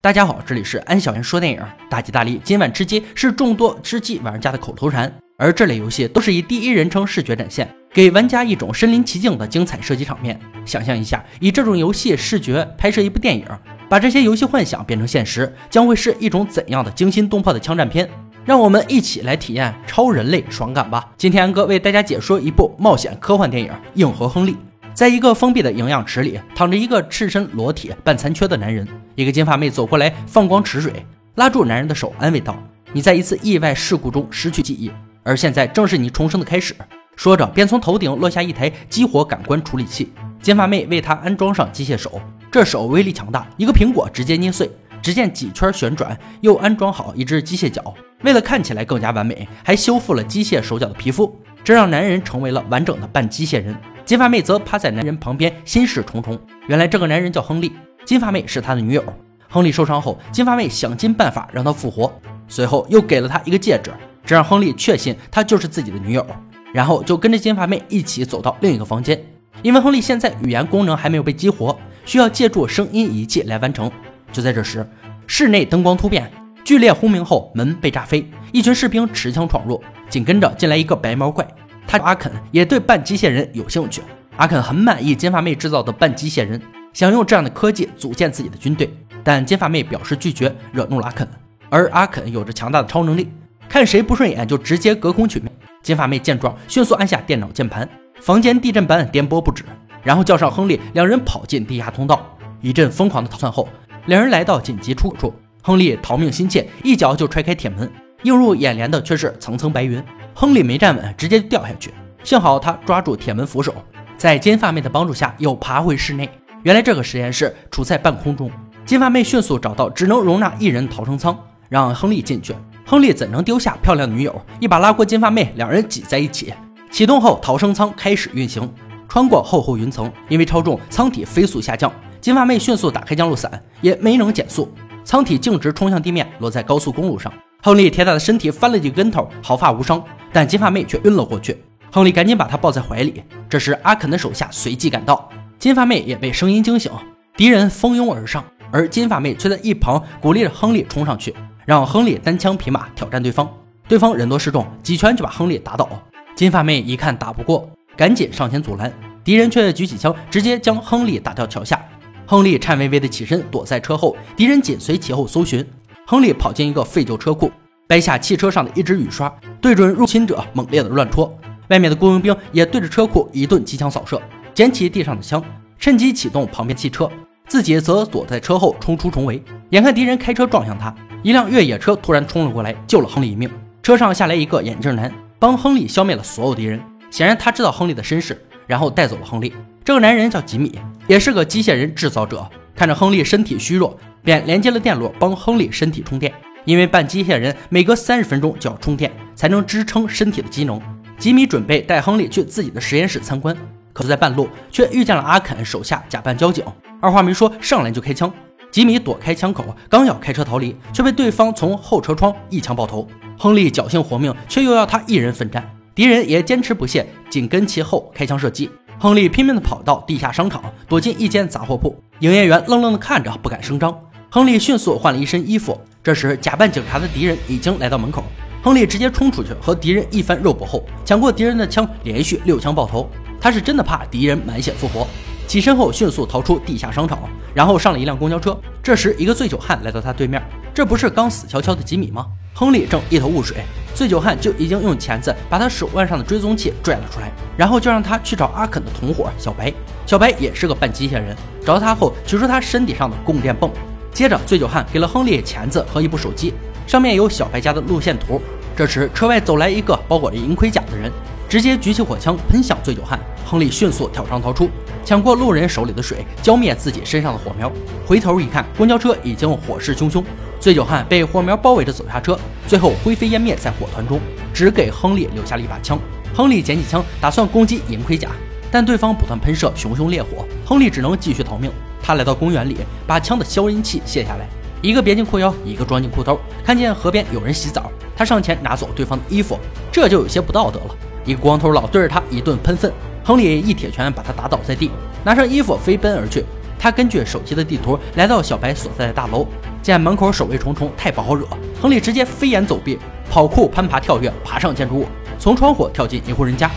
大家好，这里是安小言说电影，大吉大利，今晚吃鸡是众多吃鸡玩家的口头禅，而这类游戏都是以第一人称视觉展现，给玩家一种身临其境的精彩射击场面。想象一下，以这种游戏视觉拍摄一部电影，把这些游戏幻想变成现实，将会是一种怎样的惊心动魄的枪战片？让我们一起来体验超人类爽感吧！今天安哥为大家解说一部冒险科幻电影《硬核亨利》。在一个封闭的营养池里，躺着一个赤身裸体、半残缺的男人。一个金发妹走过来，放光池水，拉住男人的手，安慰道：“你在一次意外事故中失去记忆，而现在正是你重生的开始。”说着，便从头顶落下一台激活感官处理器。金发妹为他安装上机械手，这手威力强大，一个苹果直接捏碎。只见几圈旋转，又安装好一只机械脚。为了看起来更加完美，还修复了机械手脚的皮肤，这让男人成为了完整的半机械人。金发妹则趴在男人旁边，心事重重。原来这个男人叫亨利，金发妹是他的女友。亨利受伤后，金发妹想尽办法让他复活，随后又给了他一个戒指，这让亨利确信她就是自己的女友。然后就跟着金发妹一起走到另一个房间，因为亨利现在语言功能还没有被激活，需要借助声音仪器来完成。就在这时，室内灯光突变，剧烈轰鸣后门被炸飞，一群士兵持枪闯入，紧跟着进来一个白毛怪。他阿肯也对半机械人有兴趣。阿肯很满意金发妹制造的半机械人，想用这样的科技组建自己的军队，但金发妹表示拒绝，惹怒了阿肯。而阿肯有着强大的超能力，看谁不顺眼就直接隔空取命。金发妹见状，迅速按下电脑键盘，房间地震般颠簸不止，然后叫上亨利，两人跑进地下通道，一阵疯狂的逃窜后，两人来到紧急出口处。亨利逃命心切，一脚就踹开铁门，映入眼帘的却是层层白云。亨利没站稳，直接就掉下去。幸好他抓住铁门扶手，在金发妹的帮助下又爬回室内。原来这个实验室处在半空中。金发妹迅速找到只能容纳一人逃生舱，让亨利进去。亨利怎能丢下漂亮的女友？一把拉过金发妹，两人挤在一起。启动后，逃生舱开始运行，穿过厚厚云层。因为超重，舱体飞速下降。金发妹迅速打开降落伞，也没能减速，舱体径直冲向地面，落在高速公路上。亨利铁打的身体翻了几个跟头，毫发无伤。但金发妹却晕了过去，亨利赶紧把她抱在怀里。这时，阿肯的手下随即赶到，金发妹也被声音惊醒。敌人蜂拥而上，而金发妹却在一旁鼓励着亨利冲上去，让亨利单枪匹马挑战对方。对方人多势众，几拳就把亨利打倒。金发妹一看打不过，赶紧上前阻拦，敌人却举起枪直接将亨利打到桥下。亨利颤巍巍地起身躲在车后，敌人紧随其后搜寻。亨利跑进一个废旧车库。掰下汽车上的一支雨刷，对准入侵者猛烈的乱戳。外面的雇佣兵也对着车库一顿机枪扫射，捡起地上的枪，趁机启动旁边汽车，自己则躲在车后冲出重围。眼看敌人开车撞向他，一辆越野车突然冲了过来，救了亨利一命。车上下来一个眼镜男，帮亨利消灭了所有敌人。显然他知道亨利的身世，然后带走了亨利。这个男人叫吉米，也是个机械人制造者。看着亨利身体虚弱，便连接了电路，帮亨利身体充电。因为半机械人每隔三十分钟就要充电，才能支撑身体的机能。吉米准备带亨利去自己的实验室参观，可是在半路却遇见了阿肯手下假扮交警，二话没说上来就开枪。吉米躲开枪口，刚要开车逃离，却被对方从后车窗一枪爆头。亨利侥幸活命，却又要他一人奋战，敌人也坚持不懈，紧跟其后开枪射击。亨利拼命地跑到地下商场，躲进一间杂货铺，营业员愣愣地看着，不敢声张。亨利迅速换了一身衣服。这时，假扮警察的敌人已经来到门口。亨利直接冲出去，和敌人一番肉搏后，抢过敌人的枪，连续六枪爆头。他是真的怕敌人满血复活。起身后，迅速逃出地下商场，然后上了一辆公交车。这时，一个醉酒汉来到他对面，这不是刚死翘翘的吉米吗？亨利正一头雾水，醉酒汉就已经用钳子把他手腕上的追踪器拽了出来，然后就让他去找阿肯的同伙小白。小白也是个半机械人，找到他后，取出他身体上的供电泵。接着，醉酒汉给了亨利钳子和一部手机，上面有小白家的路线图。这时，车外走来一个包裹着银盔甲的人，直接举起火枪喷向醉酒汉。亨利迅速跳窗逃出，抢过路人手里的水，浇灭自己身上的火苗。回头一看，公交车已经火势汹汹，醉酒汉被火苗包围着走下车，最后灰飞烟灭在火团中，只给亨利留下了一把枪。亨利捡起枪，打算攻击银盔甲，但对方不断喷射熊熊烈火，亨利只能继续逃命。他来到公园里，把枪的消音器卸下来，一个别进裤腰，一个装进裤兜。看见河边有人洗澡，他上前拿走对方的衣服，这就有些不道德了。一个光头佬对着他一顿喷粪，亨利一铁拳把他打倒在地，拿上衣服飞奔而去。他根据手机的地图来到小白所在的大楼，见门口守卫重重，太不好惹。亨利直接飞檐走壁，跑酷攀爬跳跃，爬上建筑物，从窗户跳进一户人家。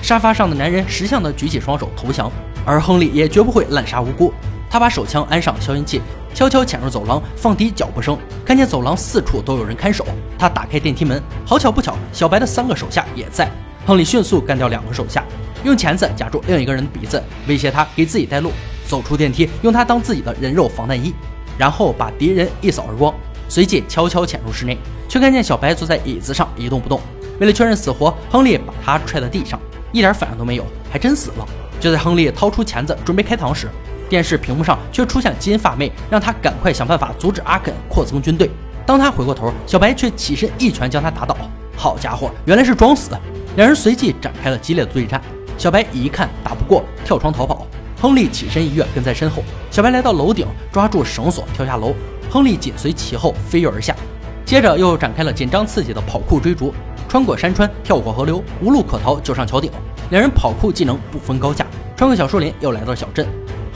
沙发上的男人识相的举起双手投降，而亨利也绝不会滥杀无辜。他把手枪安上消音器，悄悄潜入走廊，放低脚步声，看见走廊四处都有人看守。他打开电梯门，好巧不巧，小白的三个手下也在。亨利迅速干掉两个手下，用钳子夹住另一个人的鼻子，威胁他给自己带路。走出电梯，用它当自己的人肉防弹衣，然后把敌人一扫而光。随即悄悄潜入室内，却看见小白坐在椅子上一动不动。为了确认死活，亨利把他踹在地上，一点反应都没有，还真死了。就在亨利掏出钳子准备开膛时，电视屏幕上却出现金发妹，让他赶快想办法阻止阿肯扩增军队。当他回过头，小白却起身一拳将他打倒。好家伙，原来是装死！两人随即展开了激烈的对战。小白一看打不过，跳窗逃跑。亨利起身一跃，跟在身后。小白来到楼顶，抓住绳索跳下楼，亨利紧随其后飞跃而下。接着又展开了紧张刺激的跑酷追逐，穿过山川，跳过河流，无路可逃，就上桥顶。两人跑酷技能不分高下，穿过小树林，又来到小镇。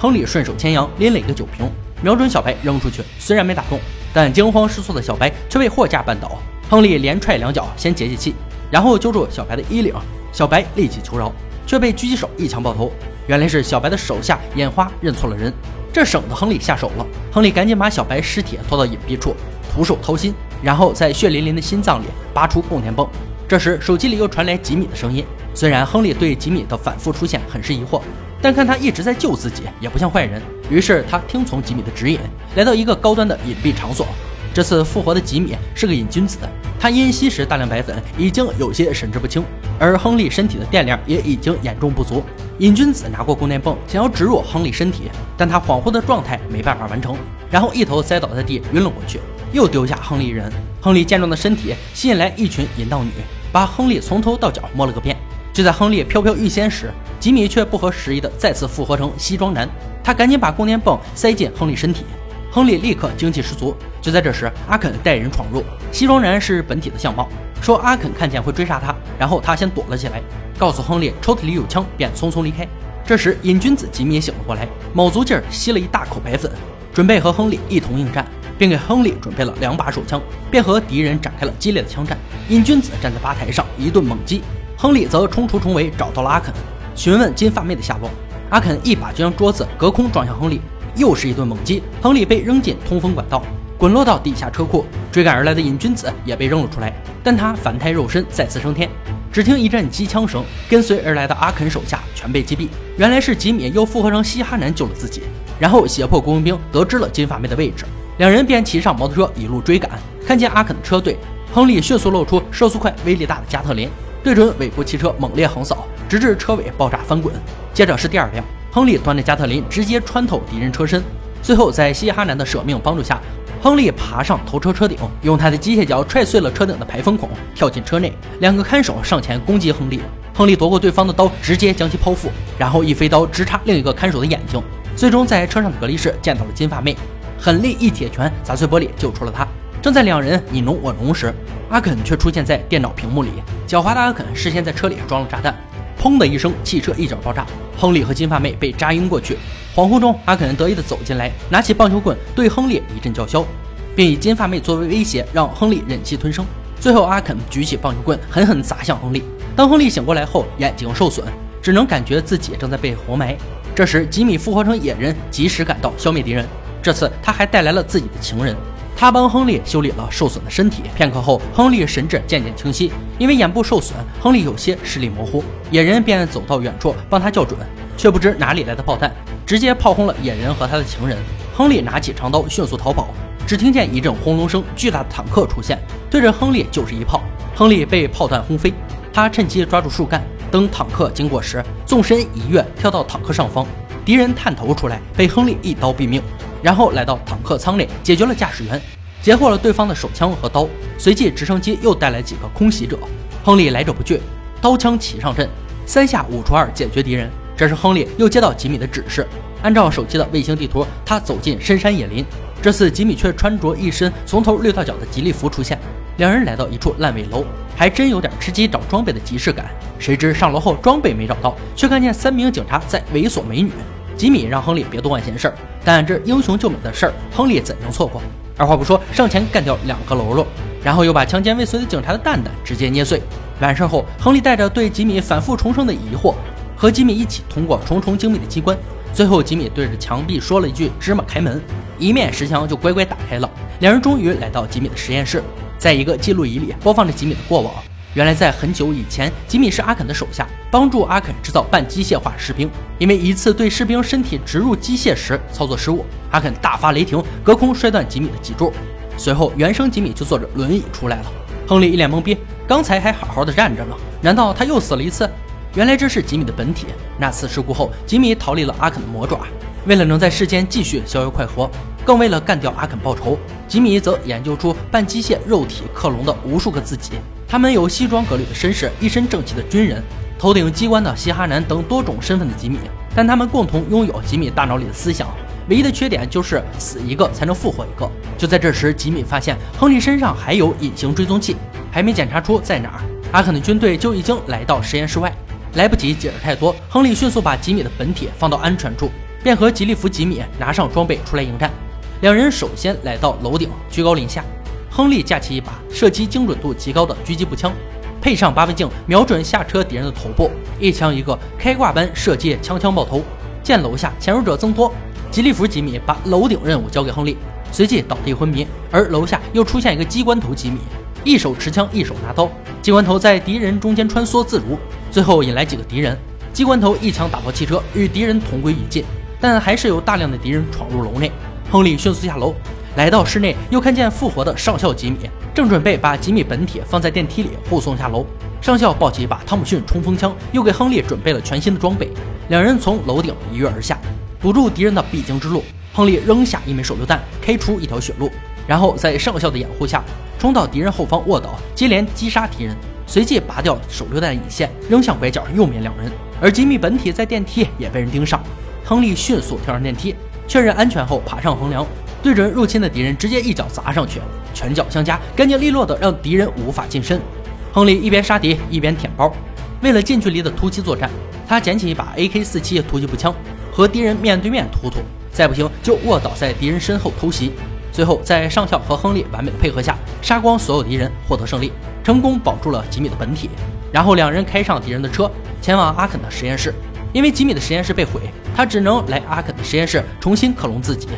亨利顺手牵羊，拎了一个酒瓶，瞄准小白扔出去，虽然没打中，但惊慌失措的小白却被货架绊倒。亨利连踹两脚，先解解气，然后揪住小白的衣领，小白立即求饶，却被狙击手一枪爆头。原来是小白的手下眼花认错了人，这省得亨利下手了。亨利赶紧把小白尸体拖到隐蔽处，徒手掏心，然后在血淋淋的心脏里拔出供电泵。这时手机里又传来吉米的声音。虽然亨利对吉米的反复出现很是疑惑，但看他一直在救自己，也不像坏人。于是他听从吉米的指引，来到一个高端的隐蔽场所。这次复活的吉米是个瘾君子，他因吸食大量白粉，已经有些神志不清，而亨利身体的电量也已经严重不足。瘾君子拿过供电泵，想要植入亨利身体，但他恍惚的状态没办法完成，然后一头栽倒在地，晕了过去，又丢下亨利一人。亨利健壮的身体吸引来一群淫荡女，把亨利从头到脚摸了个遍。就在亨利飘飘欲仙时，吉米却不合时宜的再次复活成西装男，他赶紧把供电泵塞进亨利身体。亨利立刻精气十足。就在这时，阿肯带人闯入。西装男是本体的相貌，说阿肯看见会追杀他，然后他先躲了起来，告诉亨利抽屉里有枪，便匆匆离开。这时，瘾君子吉米醒了过来，卯足劲儿吸了一大口白粉，准备和亨利一同应战，并给亨利准备了两把手枪，便和敌人展开了激烈的枪战。瘾君子站在吧台上一顿猛击，亨利则冲出重围，找到了阿肯，询问金发妹的下落。阿肯一把就将桌子隔空撞向亨利。又是一顿猛击，亨利被扔进通风管道，滚落到地下车库。追赶而来的瘾君子也被扔了出来，但他反胎肉身再次升天。只听一阵机枪声，跟随而来的阿肯手下全被击毙。原来是吉米又复合成嘻哈男救了自己，然后胁迫雇佣兵得知了金发妹的位置，两人便骑上摩托车一路追赶。看见阿肯的车队，亨利迅速露出射速快、威力大的加特林，对准尾部汽车猛烈横扫，直至车尾爆炸翻滚。接着是第二辆。亨利端着加特林直接穿透敌人车身，最后在嘻哈男的舍命帮助下，亨利爬上头车车顶，用他的机械脚踹碎了车顶的排风孔，跳进车内。两个看守上前攻击亨利，亨利夺过对方的刀，直接将其剖腹，然后一飞刀直插另一个看守的眼睛。最终在车上的隔离室见到了金发妹，狠力一铁拳砸碎玻璃，救出了他。正在两人你侬我侬时，阿肯却出现在电脑屏幕里。狡猾的阿肯事先在车里装了炸弹。砰的一声，汽车一脚爆炸，亨利和金发妹被扎晕过去。恍惚中，阿肯得意地走进来，拿起棒球棍对亨利一阵叫嚣，并以金发妹作为威胁，让亨利忍气吞声。最后，阿肯举起棒球棍，狠狠砸向亨利。当亨利醒过来后，眼睛受损，只能感觉自己正在被活埋。这时，吉米复活成野人，及时赶到，消灭敌人。这次，他还带来了自己的情人。他帮亨利修理了受损的身体。片刻后，亨利神志渐渐清晰。因为眼部受损，亨利有些视力模糊。野人便走到远处帮他校准，却不知哪里来的炮弹，直接炮轰了野人和他的情人。亨利拿起长刀迅速逃跑，只听见一阵轰隆声，巨大的坦克出现，对着亨利就是一炮。亨利被炮弹轰飞，他趁机抓住树干，等坦克经过时，纵身一跃跳到坦克上方。敌人探头出来，被亨利一刀毙命。然后来到坦克舱内，解决了驾驶员，截获了对方的手枪和刀。随即直升机又带来几个空袭者，亨利来者不拒，刀枪齐上阵，三下五除二解决敌人。这时亨利又接到吉米的指示，按照手机的卫星地图，他走进深山野林。这次吉米却穿着一身从头绿到脚的吉利服出现。两人来到一处烂尾楼，还真有点吃鸡找装备的即视感。谁知上楼后装备没找到，却看见三名警察在猥琐美女。吉米让亨利别多管闲事儿，但这英雄救美的事儿，亨利怎能错过？二话不说，上前干掉两个喽啰，然后又把强奸未遂的警察的蛋蛋直接捏碎。完事后，亨利带着对吉米反复重生的疑惑，和吉米一起通过重重精密的机关。最后，吉米对着墙壁说了一句“芝麻开门”，一面石墙就乖乖打开了。两人终于来到吉米的实验室，在一个记录仪里播放着吉米的过往。原来，在很久以前，吉米是阿肯的手下，帮助阿肯制造半机械化士兵。因为一次对士兵身体植入机械时操作失误，阿肯大发雷霆，隔空摔断吉米的脊柱。随后，原生吉米就坐着轮椅出来了。亨利一脸懵逼，刚才还好好的站着呢，难道他又死了一次？原来这是吉米的本体。那次事故后，吉米逃离了阿肯的魔爪，为了能在世间继续逍遥快活，更为了干掉阿肯报仇，吉米则研究出半机械肉体克隆的无数个自己。他们有西装革履的绅士，一身正气的军人，头顶机关的嘻哈男等多种身份的吉米，但他们共同拥有吉米大脑里的思想，唯一的缺点就是死一个才能复活一个。就在这时，吉米发现亨利身上还有隐形追踪器，还没检查出在哪儿，阿肯的军队就已经来到实验室外，来不及解释太多，亨利迅速把吉米的本体放到安全处，便和吉利弗吉米拿上装备出来迎战。两人首先来到楼顶，居高临下。亨利架起一把射击精准度极高的狙击步枪，配上八分镜，瞄准下车敌人的头部，一枪一个开挂般射击，枪枪爆头。见楼下潜入者增多，吉利弗吉米把楼顶任务交给亨利，随即倒地昏迷。而楼下又出现一个机关头吉米，一手持枪，一手拿刀。机关头在敌人中间穿梭自如，最后引来几个敌人。机关头一枪打爆汽车，与敌人同归于尽。但还是有大量的敌人闯入楼内，亨利迅速下楼。来到室内，又看见复活的上校吉米，正准备把吉米本体放在电梯里护送下楼。上校抱起一把汤姆逊冲锋枪，又给亨利准备了全新的装备。两人从楼顶一跃而下，堵住敌人的必经之路。亨利扔下一枚手榴弹，开出一条血路，然后在上校的掩护下，冲到敌人后方卧倒，接连击杀敌人。随即拔掉手榴弹引线，扔向拐角，又灭两人。而吉米本体在电梯也被人盯上，亨利迅速跳上电梯，确认安全后爬上横梁。对准入侵的敌人，直接一脚砸上去，拳脚相加，干净利落的让敌人无法近身。亨利一边杀敌一边舔包，为了近距离的突击作战，他捡起一把 AK-47 突击步枪，和敌人面对面突突，再不行就卧倒在敌人身后偷袭。最后在上校和亨利完美的配合下，杀光所有敌人，获得胜利，成功保住了吉米的本体。然后两人开上敌人的车，前往阿肯的实验室。因为吉米的实验室被毁，他只能来阿肯的实验室重新克隆自己。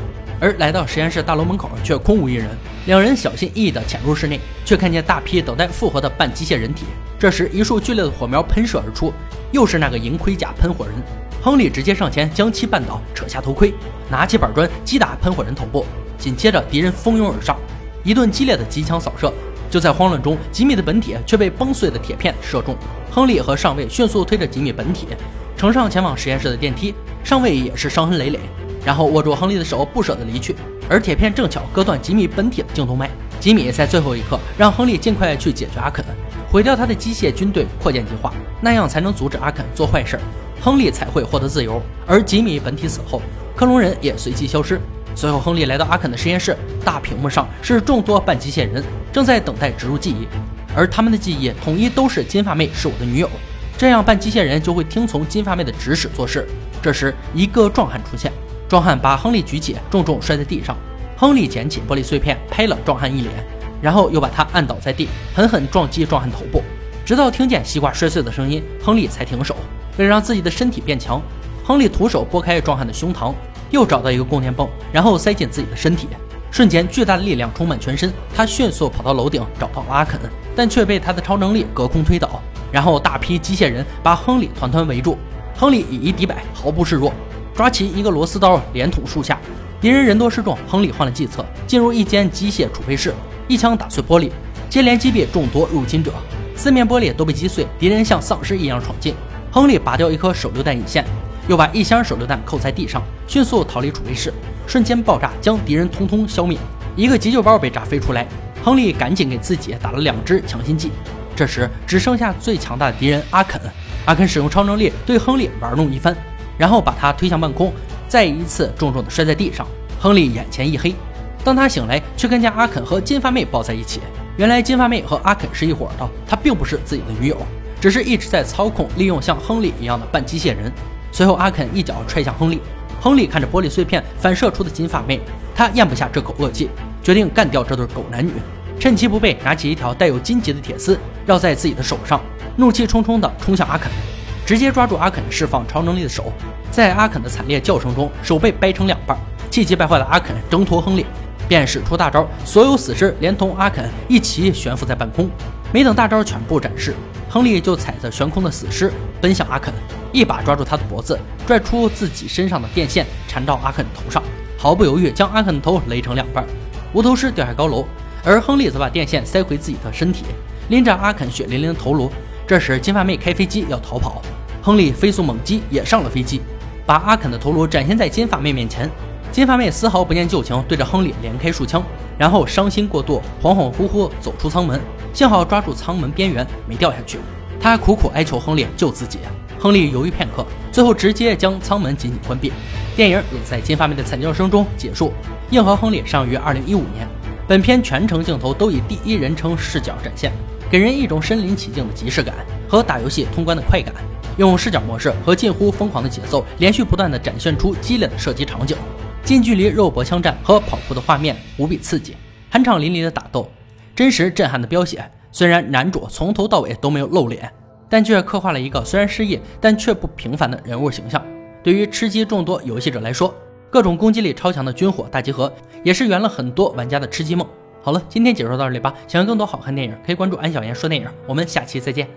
而来到实验室大楼门口，却空无一人。两人小心翼翼地潜入室内，却看见大批等待复活的半机械人体。这时，一束剧烈的火苗喷射而出，又是那个银盔甲喷火人。亨利直接上前将其绊倒，扯下头盔，拿起板砖击打喷火人头部。紧接着，敌人蜂拥而上，一顿激烈的机枪扫射。就在慌乱中，吉米的本体却被崩碎的铁片射中。亨利和上尉迅速推着吉米本体乘上前往实验室的电梯，上尉也是伤痕累累。然后握住亨利的手，不舍得离去，而铁片正巧割断吉米本体的颈动脉。吉米在最后一刻让亨利尽快去解决阿肯，毁掉他的机械军队扩建计划，那样才能阻止阿肯做坏事，亨利才会获得自由。而吉米本体死后，克隆人也随即消失。随后，亨利来到阿肯的实验室，大屏幕上是众多半机械人正在等待植入记忆，而他们的记忆统一都是金发妹是我的女友，这样半机械人就会听从金发妹的指使做事。这时，一个壮汉出现。壮汉把亨利举起，重重摔在地上。亨利捡起玻璃碎片，拍了壮汉一脸，然后又把他按倒在地，狠狠撞击壮汉头部，直到听见西瓜摔碎的声音，亨利才停手。为了让自己的身体变强，亨利徒手拨开壮汉的胸膛，又找到一个供电泵，然后塞进自己的身体。瞬间，巨大的力量充满全身。他迅速跑到楼顶，找到了阿肯，但却被他的超能力隔空推倒。然后，大批机械人把亨利团团围住，亨利以一敌百，毫不示弱。抓起一个螺丝刀，连捅数下，敌人人多势众。亨利换了计策，进入一间机械储备室，一枪打碎玻璃，接连击毙众多入侵者，四面玻璃都被击碎。敌人像丧尸一样闯进，亨利拔掉一颗手榴弹引线，又把一箱手榴弹扣在地上，迅速逃离储备室，瞬间爆炸，将敌人通通消灭。一个急救包被炸飞出来，亨利赶紧给自己打了两支强心剂。这时只剩下最强大的敌人阿肯，阿肯使用超能力对亨利玩弄一番。然后把他推向半空，再一次重重的摔在地上。亨利眼前一黑，当他醒来，却看见阿肯和金发妹抱在一起。原来金发妹和阿肯是一伙的，她并不是自己的女友，只是一直在操控、利用像亨利一样的半机械人。随后，阿肯一脚踹向亨利，亨利看着玻璃碎片反射出的金发妹，他咽不下这口恶气，决定干掉这对狗男女。趁其不备，拿起一条带有荆棘的铁丝绕在自己的手上，怒气冲冲地冲向阿肯，直接抓住阿肯释放超能力的手。在阿肯的惨烈叫声中，手被掰成两半。气急败坏的阿肯挣脱亨利，便使出大招，所有死尸连同阿肯一起悬浮在半空。没等大招全部展示，亨利就踩着悬空的死尸奔向阿肯。一把抓住他的脖子，拽出自己身上的电线，缠到阿肯头上，毫不犹豫将阿肯的头勒成两半，无头尸掉下高楼。而亨利则把电线塞回自己的身体，拎着阿肯血淋淋的头颅。这时，金发妹开飞机要逃跑，亨利飞速猛击也上了飞机，把阿肯的头颅展现在金发妹面前。金发妹丝毫不念旧情，对着亨利连开数枪，然后伤心过度，恍恍惚惚走出舱门，幸好抓住舱门边缘没掉下去。他苦苦哀求亨利救自己。亨利犹豫片刻，最后直接将舱门紧紧关闭。电影也在金发妹的惨叫声中结束。《硬核亨利》上于二零一五年，本片全程镜头都以第一人称视角展现，给人一种身临其境的即视感和打游戏通关的快感。用视角模式和近乎疯狂的节奏，连续不断的展现出激烈的射击场景，近距离肉搏枪战和跑酷的画面无比刺激，酣畅淋漓的打斗，真实震撼的飙血。虽然男主从头到尾都没有露脸。但却刻画了一个虽然失忆但却不平凡的人物形象。对于吃鸡众多游戏者来说，各种攻击力超强的军火大集合也是圆了很多玩家的吃鸡梦。好了，今天解说到这里吧。想要更多好看电影，可以关注安小言说电影。我们下期再见。